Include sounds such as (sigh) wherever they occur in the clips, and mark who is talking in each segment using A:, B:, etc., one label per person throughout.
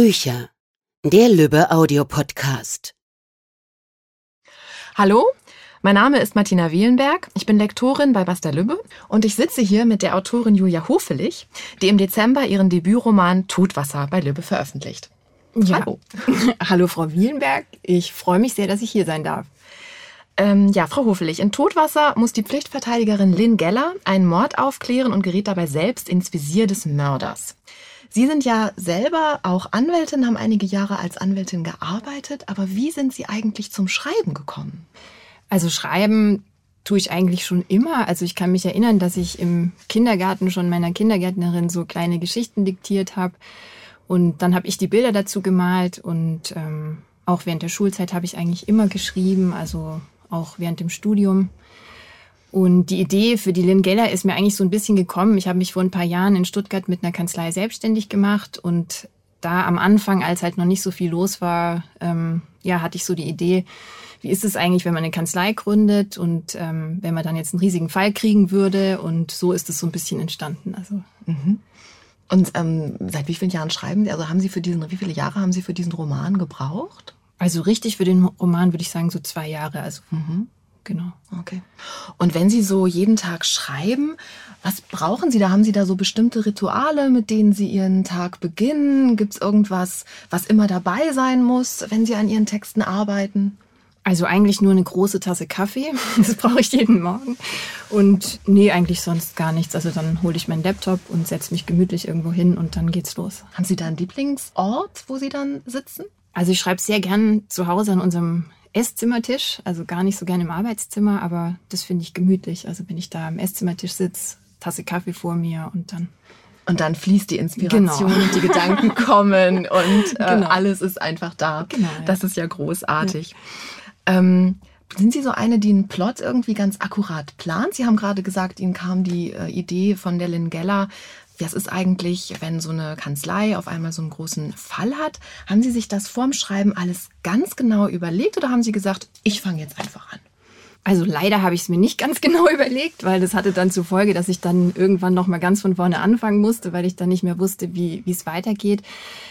A: Bücher. Der Lübbe Audiopodcast.
B: Hallo, mein Name ist Martina Wielenberg. Ich bin Lektorin bei Basta Lübbe und ich sitze hier mit der Autorin Julia Hofelich, die im Dezember ihren Debütroman Todwasser bei Lübbe veröffentlicht.
C: Ja. Hallo. (laughs) Hallo, Frau Wielenberg. Ich freue mich sehr, dass ich hier sein darf.
B: Ähm, ja, Frau Hofelich, in Todwasser muss die Pflichtverteidigerin Lynn Geller einen Mord aufklären und gerät dabei selbst ins Visier des Mörders. Sie sind ja selber auch Anwältin, haben einige Jahre als Anwältin gearbeitet, aber wie sind Sie eigentlich zum Schreiben gekommen?
C: Also schreiben tue ich eigentlich schon immer. Also ich kann mich erinnern, dass ich im Kindergarten schon meiner Kindergärtnerin so kleine Geschichten diktiert habe. Und dann habe ich die Bilder dazu gemalt und ähm, auch während der Schulzeit habe ich eigentlich immer geschrieben, also auch während dem Studium. Und die Idee für die Lynn Geller ist mir eigentlich so ein bisschen gekommen. Ich habe mich vor ein paar Jahren in Stuttgart mit einer Kanzlei selbstständig gemacht und da am Anfang, als halt noch nicht so viel los war, ähm, ja, hatte ich so die Idee, wie ist es eigentlich, wenn man eine Kanzlei gründet und ähm, wenn man dann jetzt einen riesigen Fall kriegen würde. Und so ist es so ein bisschen entstanden. Also.
B: Mhm. Und ähm, seit wie vielen Jahren schreiben Sie? Also haben Sie für diesen, wie viele Jahre haben Sie für diesen Roman gebraucht?
C: Also richtig für den Roman würde ich sagen so zwei Jahre. Also mhm. Genau.
B: Okay. Und wenn Sie so jeden Tag schreiben, was brauchen Sie da? Haben Sie da so bestimmte Rituale, mit denen Sie Ihren Tag beginnen? Gibt es irgendwas, was immer dabei sein muss, wenn Sie an Ihren Texten arbeiten?
C: Also eigentlich nur eine große Tasse Kaffee. (laughs) Das brauche ich jeden Morgen. Und nee, eigentlich sonst gar nichts. Also dann hole ich meinen Laptop und setze mich gemütlich irgendwo hin und dann geht's los.
B: Haben Sie da einen Lieblingsort, wo Sie dann sitzen?
C: Also ich schreibe sehr gern zu Hause an unserem Esszimmertisch, also gar nicht so gern im Arbeitszimmer, aber das finde ich gemütlich. Also wenn ich da am Esszimmertisch sitze, Tasse Kaffee vor mir und dann
B: und dann fließt die Inspiration genau. und die Gedanken (laughs) kommen und äh, genau. alles ist einfach da. Genau, ja. Das ist ja großartig. Ja. Ähm, sind Sie so eine, die einen Plot irgendwie ganz akkurat plant? Sie haben gerade gesagt, Ihnen kam die äh, Idee von der Lynn Geller was ist eigentlich, wenn so eine Kanzlei auf einmal so einen großen Fall hat? Haben Sie sich das vorm Schreiben alles ganz genau überlegt oder haben Sie gesagt, ich fange jetzt einfach an?
C: Also leider habe ich es mir nicht ganz (laughs) genau überlegt, weil das hatte dann zur Folge, dass ich dann irgendwann noch mal ganz von vorne anfangen musste, weil ich dann nicht mehr wusste, wie wie es weitergeht.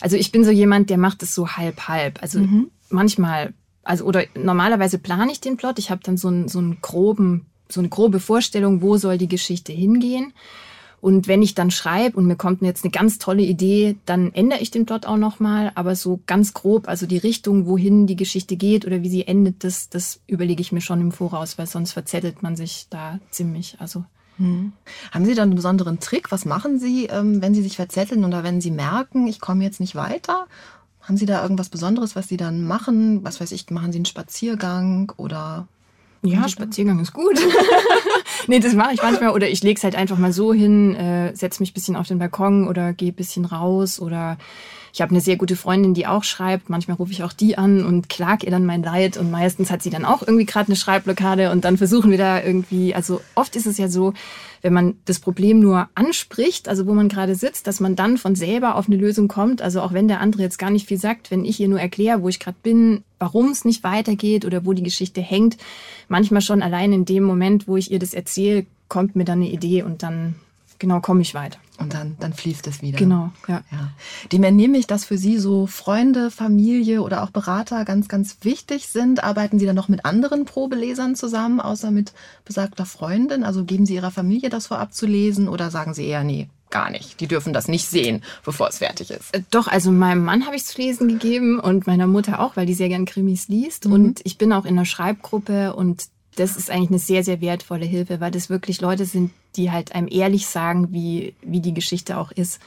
C: Also ich bin so jemand, der macht es so halb halb. Also mhm. manchmal, also oder normalerweise plane ich den Plot. Ich habe dann so einen so einen groben so eine grobe Vorstellung, wo soll die Geschichte hingehen. Und wenn ich dann schreibe und mir kommt jetzt eine ganz tolle Idee, dann ändere ich den Plot auch nochmal. Aber so ganz grob, also die Richtung, wohin die Geschichte geht oder wie sie endet, das, das überlege ich mir schon im Voraus, weil sonst verzettelt man sich da ziemlich. Also
B: hm. Haben Sie dann einen besonderen Trick? Was machen Sie, ähm, wenn Sie sich verzetteln oder wenn Sie merken, ich komme jetzt nicht weiter? Haben Sie da irgendwas Besonderes, was Sie dann machen? Was weiß ich, machen Sie einen Spaziergang oder
C: ja, Spaziergang ist gut. (laughs) (laughs) nee, das mache ich manchmal. Oder ich lege es halt einfach mal so hin, äh, setze mich bisschen auf den Balkon oder gehe bisschen raus oder ich habe eine sehr gute Freundin, die auch schreibt. Manchmal rufe ich auch die an und klag ihr dann mein Leid. Und meistens hat sie dann auch irgendwie gerade eine Schreibblockade. Und dann versuchen wir da irgendwie, also oft ist es ja so, wenn man das Problem nur anspricht, also wo man gerade sitzt, dass man dann von selber auf eine Lösung kommt. Also auch wenn der andere jetzt gar nicht viel sagt, wenn ich ihr nur erkläre, wo ich gerade bin, warum es nicht weitergeht oder wo die Geschichte hängt, manchmal schon allein in dem Moment, wo ich ihr das erzähle, kommt mir dann eine Idee und dann genau komme ich weiter.
B: Und dann, dann fließt es wieder.
C: Genau, ja.
B: ja. Dem entnehme ich, dass für Sie so Freunde, Familie oder auch Berater ganz, ganz wichtig sind. Arbeiten Sie dann noch mit anderen Probelesern zusammen, außer mit besagter Freundin? Also geben Sie Ihrer Familie das vorab zu lesen oder sagen Sie eher, nee, gar nicht. Die dürfen das nicht sehen, bevor es fertig ist.
C: Äh, doch, also meinem Mann habe ich es zu lesen gegeben und meiner Mutter auch, weil die sehr gern Krimis liest. Mhm. Und ich bin auch in einer Schreibgruppe und das ist eigentlich eine sehr, sehr wertvolle Hilfe, weil das wirklich Leute sind, die halt einem ehrlich sagen, wie, wie die Geschichte auch ist.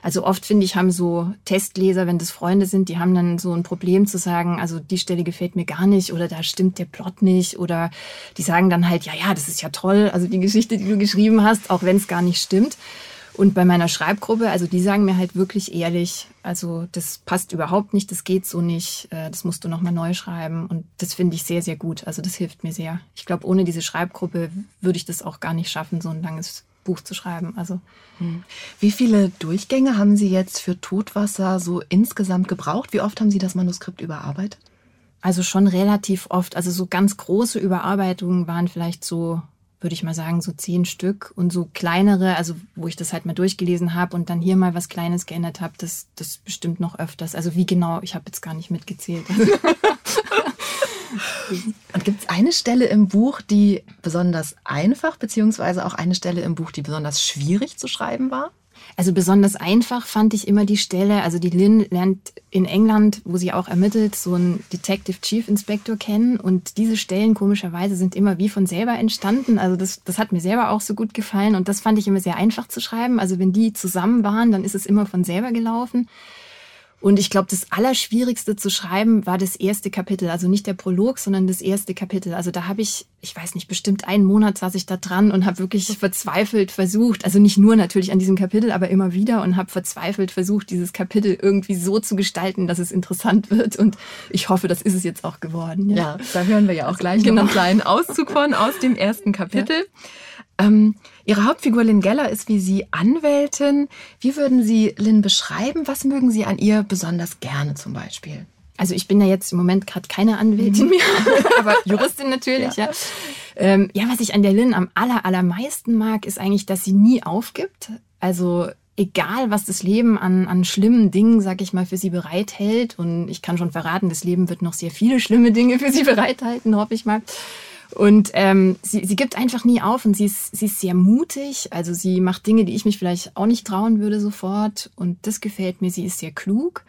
C: Also oft finde ich, haben so Testleser, wenn das Freunde sind, die haben dann so ein Problem zu sagen, also die Stelle gefällt mir gar nicht oder da stimmt der Plot nicht oder die sagen dann halt, ja, ja, das ist ja toll, also die Geschichte, die du geschrieben hast, auch wenn es gar nicht stimmt. Und bei meiner Schreibgruppe, also die sagen mir halt wirklich ehrlich, also das passt überhaupt nicht, das geht so nicht, äh, das musst du nochmal neu schreiben. Und das finde ich sehr, sehr gut. Also das hilft mir sehr. Ich glaube, ohne diese Schreibgruppe würde ich das auch gar nicht schaffen, so ein langes Buch zu schreiben. Also
B: hm. wie viele Durchgänge haben Sie jetzt für Todwasser so insgesamt gebraucht? Wie oft haben Sie das Manuskript überarbeitet?
C: Also schon relativ oft. Also so ganz große Überarbeitungen waren vielleicht so
D: würde ich mal sagen, so zehn Stück und so kleinere, also wo ich das halt mal durchgelesen habe und dann hier mal was Kleines geändert habe, das, das bestimmt noch öfters. Also wie genau, ich habe jetzt gar nicht mitgezählt. (laughs)
B: und gibt es eine Stelle im Buch, die besonders einfach, beziehungsweise auch eine Stelle im Buch, die besonders schwierig zu schreiben war?
D: Also besonders einfach fand ich immer die Stelle, also die Lynn lernt in England, wo sie auch ermittelt, so einen Detective Chief Inspector kennen und diese Stellen komischerweise sind immer wie von selber entstanden. Also das, das hat mir selber auch so gut gefallen und das fand ich immer sehr einfach zu schreiben. Also wenn die zusammen waren, dann ist es immer von selber gelaufen. Und ich glaube, das Allerschwierigste zu schreiben war das erste Kapitel. Also nicht der Prolog, sondern das erste Kapitel. Also da habe ich, ich weiß nicht, bestimmt einen Monat saß ich da dran und habe wirklich verzweifelt versucht, also nicht nur natürlich an diesem Kapitel, aber immer wieder und habe verzweifelt versucht, dieses Kapitel irgendwie so zu gestalten, dass es interessant wird. Und ich hoffe, das ist es jetzt auch geworden.
B: Ja, ja da hören wir ja auch gleich genau. noch einen kleinen Auszug von aus dem ersten Kapitel. Ja. Ähm, Ihre Hauptfigur Lynn Geller ist wie Sie Anwältin. Wie würden Sie Lynn beschreiben? Was mögen Sie an ihr besonders gerne zum Beispiel?
D: Also ich bin ja jetzt im Moment gerade keine Anwältin mhm. mehr, (laughs) aber Juristin natürlich, ja. Ja. Ähm, ja, was ich an der Lynn am aller, allermeisten mag, ist eigentlich, dass sie nie aufgibt. Also egal, was das Leben an, an schlimmen Dingen, sag ich mal, für sie bereithält. Und ich kann schon verraten, das Leben wird noch sehr viele schlimme Dinge für sie (laughs) bereithalten, hoffe ich mal. Und ähm, sie, sie gibt einfach nie auf und sie ist, sie ist sehr mutig. Also sie macht Dinge, die ich mich vielleicht auch nicht trauen würde sofort. Und das gefällt mir. Sie ist sehr klug.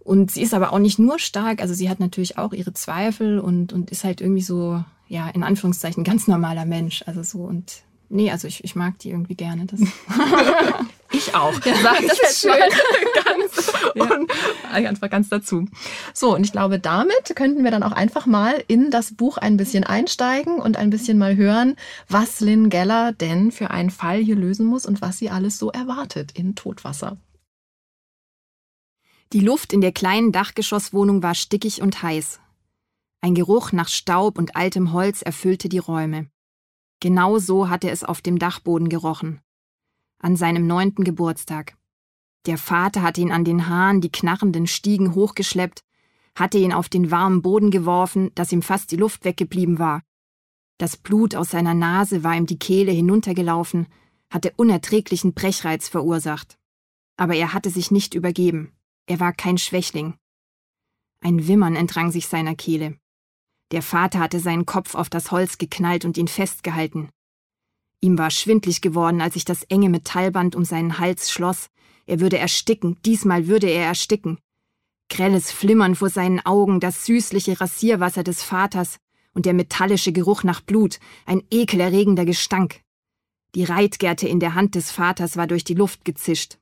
D: Und sie ist aber auch nicht nur stark. Also sie hat natürlich auch ihre Zweifel und, und ist halt irgendwie so, ja, in Anführungszeichen ganz normaler Mensch. Also so und nee, also ich, ich mag die irgendwie gerne. Das (laughs)
B: ich auch. Ja, das ist schön. (laughs) ja. und einfach ganz dazu. So, und ich glaube, damit könnten wir dann auch einfach mal in das Buch ein bisschen einsteigen und ein bisschen mal hören, was Lynn Geller denn für einen Fall hier lösen muss und was sie alles so erwartet in Todwasser.
C: Die Luft in der kleinen Dachgeschosswohnung war stickig und heiß. Ein Geruch nach Staub und altem Holz erfüllte die Räume. Genau so hatte es auf dem Dachboden gerochen. An seinem neunten Geburtstag. Der Vater hatte ihn an den Haaren die knarrenden Stiegen hochgeschleppt, hatte ihn auf den warmen Boden geworfen, dass ihm fast die Luft weggeblieben war. Das Blut aus seiner Nase war ihm die Kehle hinuntergelaufen, hatte unerträglichen Brechreiz verursacht. Aber er hatte sich nicht übergeben. Er war kein Schwächling. Ein Wimmern entrang sich seiner Kehle. Der Vater hatte seinen Kopf auf das Holz geknallt und ihn festgehalten. Ihm war schwindlig geworden, als sich das enge Metallband um seinen Hals schloss. Er würde ersticken, diesmal würde er ersticken. Grelles Flimmern vor seinen Augen, das süßliche Rasierwasser des Vaters und der metallische Geruch nach Blut, ein ekelerregender Gestank. Die Reitgerte in der Hand des Vaters war durch die Luft gezischt.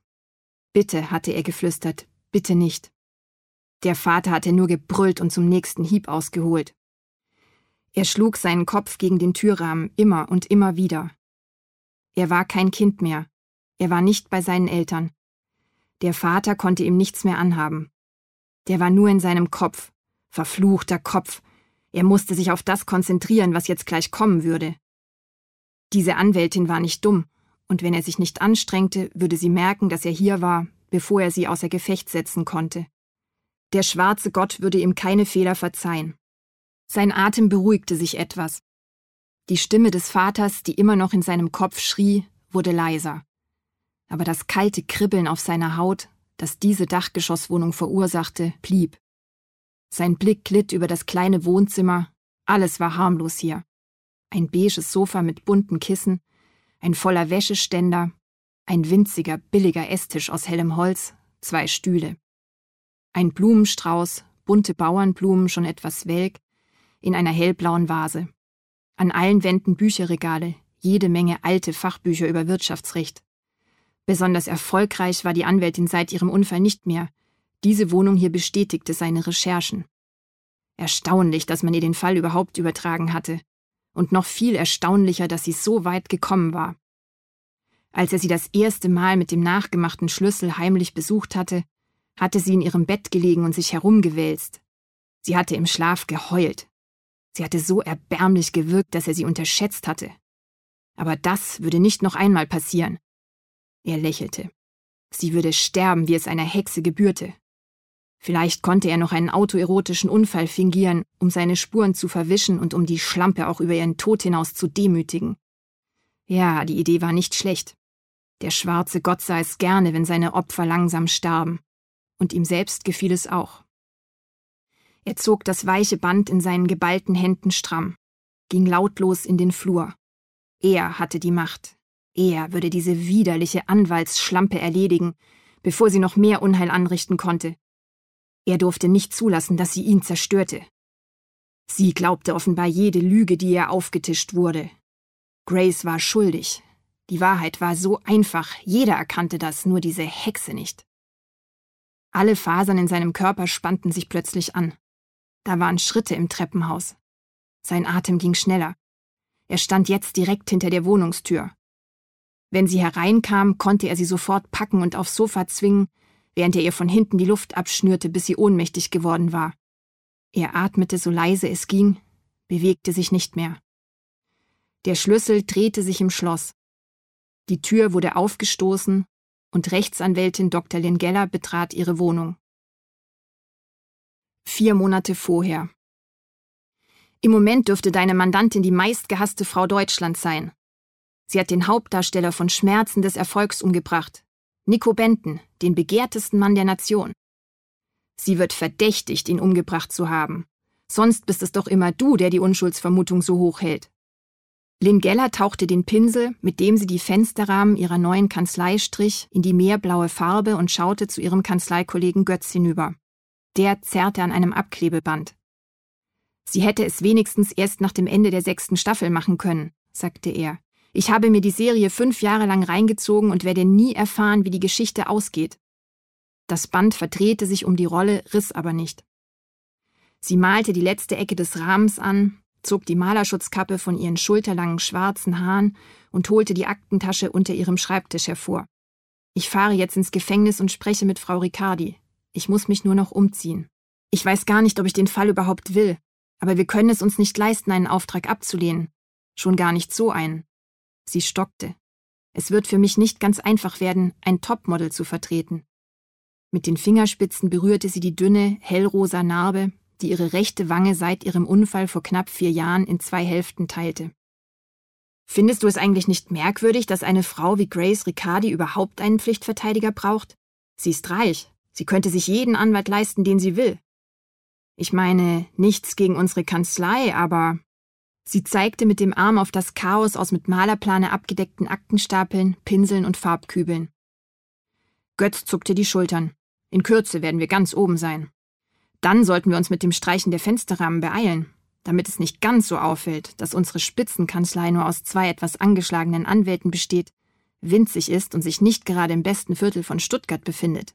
C: Bitte, hatte er geflüstert, bitte nicht. Der Vater hatte nur gebrüllt und zum nächsten Hieb ausgeholt. Er schlug seinen Kopf gegen den Türrahmen immer und immer wieder. Er war kein Kind mehr. Er war nicht bei seinen Eltern. Der Vater konnte ihm nichts mehr anhaben. Der war nur in seinem Kopf. Verfluchter Kopf. Er musste sich auf das konzentrieren, was jetzt gleich kommen würde. Diese Anwältin war nicht dumm, und wenn er sich nicht anstrengte, würde sie merken, dass er hier war, bevor er sie außer Gefecht setzen konnte. Der schwarze Gott würde ihm keine Fehler verzeihen. Sein Atem beruhigte sich etwas. Die Stimme des Vaters, die immer noch in seinem Kopf schrie, wurde leiser. Aber das kalte Kribbeln auf seiner Haut, das diese Dachgeschosswohnung verursachte, blieb. Sein Blick glitt über das kleine Wohnzimmer, alles war harmlos hier. Ein beiges Sofa mit bunten Kissen, ein voller Wäscheständer, ein winziger, billiger Esstisch aus hellem Holz, zwei Stühle. Ein Blumenstrauß, bunte Bauernblumen schon etwas welk, in einer hellblauen Vase. An allen Wänden Bücherregale, jede Menge alte Fachbücher über Wirtschaftsrecht. Besonders erfolgreich war die Anwältin seit ihrem Unfall nicht mehr. Diese Wohnung hier bestätigte seine Recherchen. Erstaunlich, dass man ihr den Fall überhaupt übertragen hatte. Und noch viel erstaunlicher, dass sie so weit gekommen war. Als er sie das erste Mal mit dem nachgemachten Schlüssel heimlich besucht hatte, hatte sie in ihrem Bett gelegen und sich herumgewälzt. Sie hatte im Schlaf geheult, Sie hatte so erbärmlich gewirkt, dass er sie unterschätzt hatte. Aber das würde nicht noch einmal passieren. Er lächelte. Sie würde sterben, wie es einer Hexe gebührte. Vielleicht konnte er noch einen autoerotischen Unfall fingieren, um seine Spuren zu verwischen und um die Schlampe auch über ihren Tod hinaus zu demütigen. Ja, die Idee war nicht schlecht. Der schwarze Gott sah es gerne, wenn seine Opfer langsam starben. Und ihm selbst gefiel es auch. Er zog das weiche Band in seinen geballten Händen stramm, ging lautlos in den Flur. Er hatte die Macht. Er würde diese widerliche Anwaltsschlampe erledigen, bevor sie noch mehr Unheil anrichten konnte. Er durfte nicht zulassen, dass sie ihn zerstörte. Sie glaubte offenbar jede Lüge, die ihr aufgetischt wurde. Grace war schuldig. Die Wahrheit war so einfach, jeder erkannte das, nur diese Hexe nicht. Alle Fasern in seinem Körper spannten sich plötzlich an. Da waren Schritte im Treppenhaus. Sein Atem ging schneller. Er stand jetzt direkt hinter der Wohnungstür. Wenn sie hereinkam, konnte er sie sofort packen und aufs Sofa zwingen, während er ihr von hinten die Luft abschnürte, bis sie ohnmächtig geworden war. Er atmete so leise es ging, bewegte sich nicht mehr. Der Schlüssel drehte sich im Schloss. Die Tür wurde aufgestoßen und Rechtsanwältin Dr. Lingeller betrat ihre Wohnung. Vier Monate vorher. Im Moment dürfte deine Mandantin die meistgehasste Frau Deutschlands sein. Sie hat den Hauptdarsteller von Schmerzen des Erfolgs umgebracht, Nico Benton, den begehrtesten Mann der Nation. Sie wird verdächtigt, ihn umgebracht zu haben. Sonst bist es doch immer du, der die Unschuldsvermutung so hoch hält. Lynn Geller tauchte den Pinsel, mit dem sie die Fensterrahmen ihrer neuen Kanzlei strich, in die meerblaue Farbe und schaute zu ihrem Kanzleikollegen Götz hinüber. Der zerrte an einem Abklebeband. Sie hätte es wenigstens erst nach dem Ende der sechsten Staffel machen können, sagte er. Ich habe mir die Serie fünf Jahre lang reingezogen und werde nie erfahren, wie die Geschichte ausgeht. Das Band verdrehte sich um die Rolle, riss aber nicht. Sie malte die letzte Ecke des Rahmens an, zog die Malerschutzkappe von ihren schulterlangen schwarzen Haaren und holte die Aktentasche unter ihrem Schreibtisch hervor. Ich fahre jetzt ins Gefängnis und spreche mit Frau Riccardi. Ich muss mich nur noch umziehen. Ich weiß gar nicht, ob ich den Fall überhaupt will, aber wir können es uns nicht leisten, einen Auftrag abzulehnen. Schon gar nicht so einen. Sie stockte. Es wird für mich nicht ganz einfach werden, ein Topmodel zu vertreten. Mit den Fingerspitzen berührte sie die dünne, hellrosa Narbe, die ihre rechte Wange seit ihrem Unfall vor knapp vier Jahren in zwei Hälften teilte. Findest du es eigentlich nicht merkwürdig, dass eine Frau wie Grace Riccardi überhaupt einen Pflichtverteidiger braucht? Sie ist reich. Sie könnte sich jeden Anwalt leisten, den sie will. Ich meine, nichts gegen unsere Kanzlei, aber Sie zeigte mit dem Arm auf das Chaos aus mit Malerplane abgedeckten Aktenstapeln, Pinseln und Farbkübeln. Götz zuckte die Schultern. In Kürze werden wir ganz oben sein. Dann sollten wir uns mit dem Streichen der Fensterrahmen beeilen, damit es nicht ganz so auffällt, dass unsere Spitzenkanzlei nur aus zwei etwas angeschlagenen Anwälten besteht, winzig ist und sich nicht gerade im besten Viertel von Stuttgart befindet.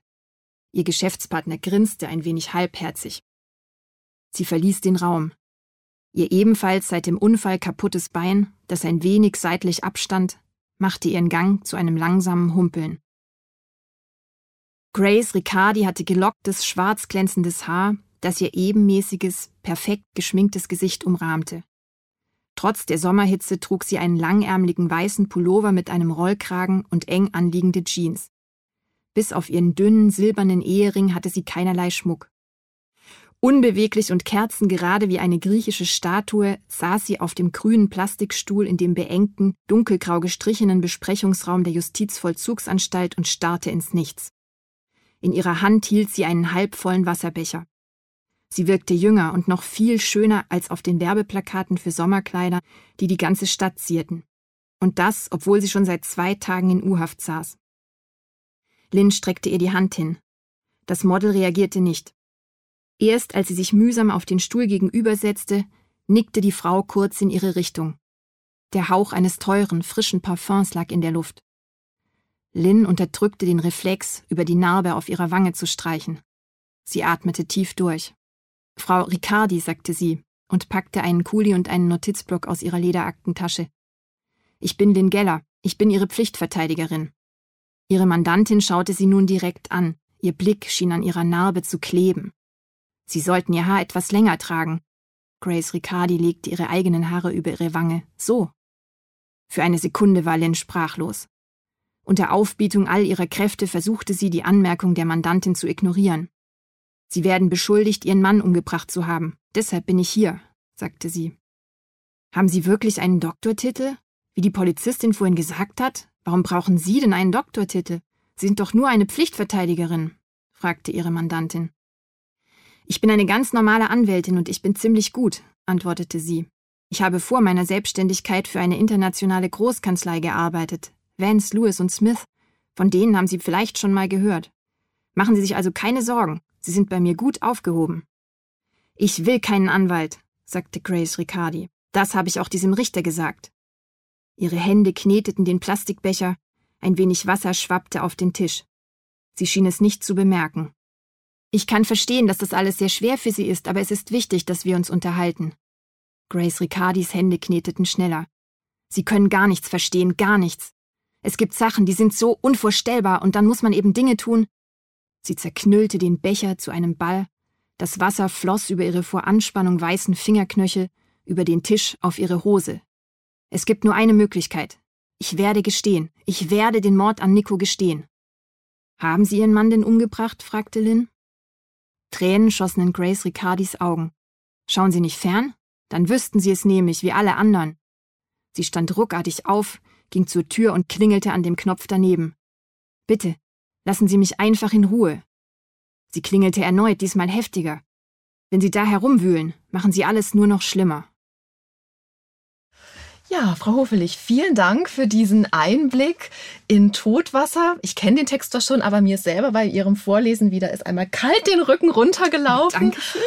C: Ihr Geschäftspartner grinste ein wenig halbherzig. Sie verließ den Raum, Ihr ebenfalls seit dem Unfall kaputtes Bein, das ein wenig seitlich abstand, machte ihren Gang zu einem langsamen Humpeln. Grace Riccardi hatte gelocktes, schwarz glänzendes Haar, das ihr ebenmäßiges, perfekt geschminktes Gesicht umrahmte. Trotz der Sommerhitze trug sie einen langärmeligen weißen Pullover mit einem Rollkragen und eng anliegende Jeans. Bis auf ihren dünnen, silbernen Ehering hatte sie keinerlei Schmuck. Unbeweglich und kerzengerade wie eine griechische Statue saß sie auf dem grünen Plastikstuhl in dem beengten, dunkelgrau gestrichenen Besprechungsraum der Justizvollzugsanstalt und starrte ins Nichts. In ihrer Hand hielt sie einen halbvollen Wasserbecher. Sie wirkte jünger und noch viel schöner als auf den Werbeplakaten für Sommerkleider, die die ganze Stadt zierten. Und das, obwohl sie schon seit zwei Tagen in U-Haft saß. Lynn streckte ihr die Hand hin. Das Model reagierte nicht. Erst als sie sich mühsam auf den Stuhl gegenübersetzte, nickte die Frau kurz in ihre Richtung. Der Hauch eines teuren, frischen Parfums lag in der Luft. Lynn unterdrückte den Reflex, über die Narbe auf ihrer Wange zu streichen. Sie atmete tief durch. Frau Riccardi, sagte sie und packte einen Kuli und einen Notizblock aus ihrer Lederaktentasche. Ich bin Lynn Geller, ich bin Ihre Pflichtverteidigerin. Ihre Mandantin schaute sie nun direkt an, ihr Blick schien an ihrer Narbe zu kleben. Sie sollten ihr Haar etwas länger tragen. Grace Riccardi legte ihre eigenen Haare über ihre Wange. So. Für eine Sekunde war Lynn sprachlos. Unter Aufbietung all ihrer Kräfte versuchte sie, die Anmerkung der Mandantin zu ignorieren. Sie werden beschuldigt, ihren Mann umgebracht zu haben. Deshalb bin ich hier, sagte sie. Haben Sie wirklich einen Doktortitel? Wie die Polizistin vorhin gesagt hat, warum brauchen Sie denn einen Doktortitel? Sie sind doch nur eine Pflichtverteidigerin, fragte ihre Mandantin. Ich bin eine ganz normale Anwältin und ich bin ziemlich gut, antwortete sie. Ich habe vor meiner Selbstständigkeit für eine internationale Großkanzlei gearbeitet, Vance, Lewis und Smith. Von denen haben Sie vielleicht schon mal gehört. Machen Sie sich also keine Sorgen, Sie sind bei mir gut aufgehoben. Ich will keinen Anwalt, sagte Grace Riccardi. Das habe ich auch diesem Richter gesagt. Ihre Hände kneteten den Plastikbecher, ein wenig Wasser schwappte auf den Tisch. Sie schien es nicht zu bemerken. Ich kann verstehen, dass das alles sehr schwer für Sie ist, aber es ist wichtig, dass wir uns unterhalten. Grace Riccardis Hände kneteten schneller. Sie können gar nichts verstehen, gar nichts. Es gibt Sachen, die sind so unvorstellbar, und dann muss man eben Dinge tun. Sie zerknüllte den Becher zu einem Ball, das Wasser floss über ihre vor Anspannung weißen Fingerknöchel, über den Tisch auf ihre Hose. Es gibt nur eine Möglichkeit. Ich werde gestehen. Ich werde den Mord an Nico gestehen. Haben Sie Ihren Mann denn umgebracht? fragte Lynn. Tränen schossen in Grace Riccardis Augen. Schauen Sie nicht fern? Dann wüssten Sie es nämlich, wie alle anderen. Sie stand ruckartig auf, ging zur Tür und klingelte an dem Knopf daneben. Bitte, lassen Sie mich einfach in Ruhe. Sie klingelte erneut, diesmal heftiger. Wenn Sie da herumwühlen, machen Sie alles nur noch schlimmer.
B: Ja, Frau Hofelich, vielen Dank für diesen Einblick in Todwasser. Ich kenne den Text doch schon, aber mir ist selber bei Ihrem Vorlesen wieder ist einmal kalt den Rücken runtergelaufen.
D: Dankeschön.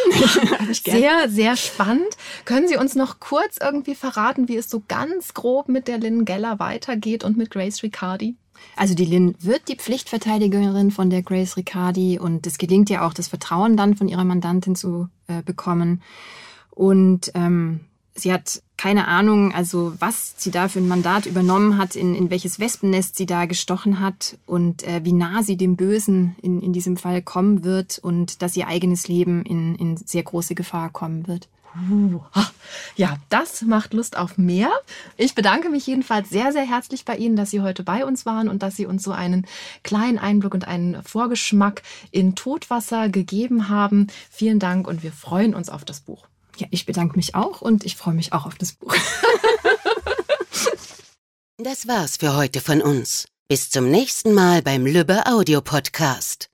D: (laughs)
B: sehr, sehr spannend. Können Sie uns noch kurz irgendwie verraten, wie es so ganz grob mit der Lynn Geller weitergeht und mit Grace Riccardi?
D: Also die Lynn wird die Pflichtverteidigerin von der Grace Riccardi und es gelingt ja auch, das Vertrauen dann von ihrer Mandantin zu äh, bekommen. Und ähm, sie hat keine Ahnung, also was sie da für ein Mandat übernommen hat, in, in welches Wespennest sie da gestochen hat und äh, wie nah sie dem Bösen in, in diesem Fall kommen wird und dass ihr eigenes Leben in, in sehr große Gefahr kommen wird.
B: Ja, das macht Lust auf mehr. Ich bedanke mich jedenfalls sehr, sehr herzlich bei Ihnen, dass Sie heute bei uns waren und dass Sie uns so einen kleinen Einblick und einen Vorgeschmack in Todwasser gegeben haben. Vielen Dank und wir freuen uns auf das Buch.
D: Ja, ich bedanke mich auch und ich freue mich auch auf das Buch.
A: das war's für heute von uns. Bis zum nächsten Mal beim Lübbe Audio Podcast.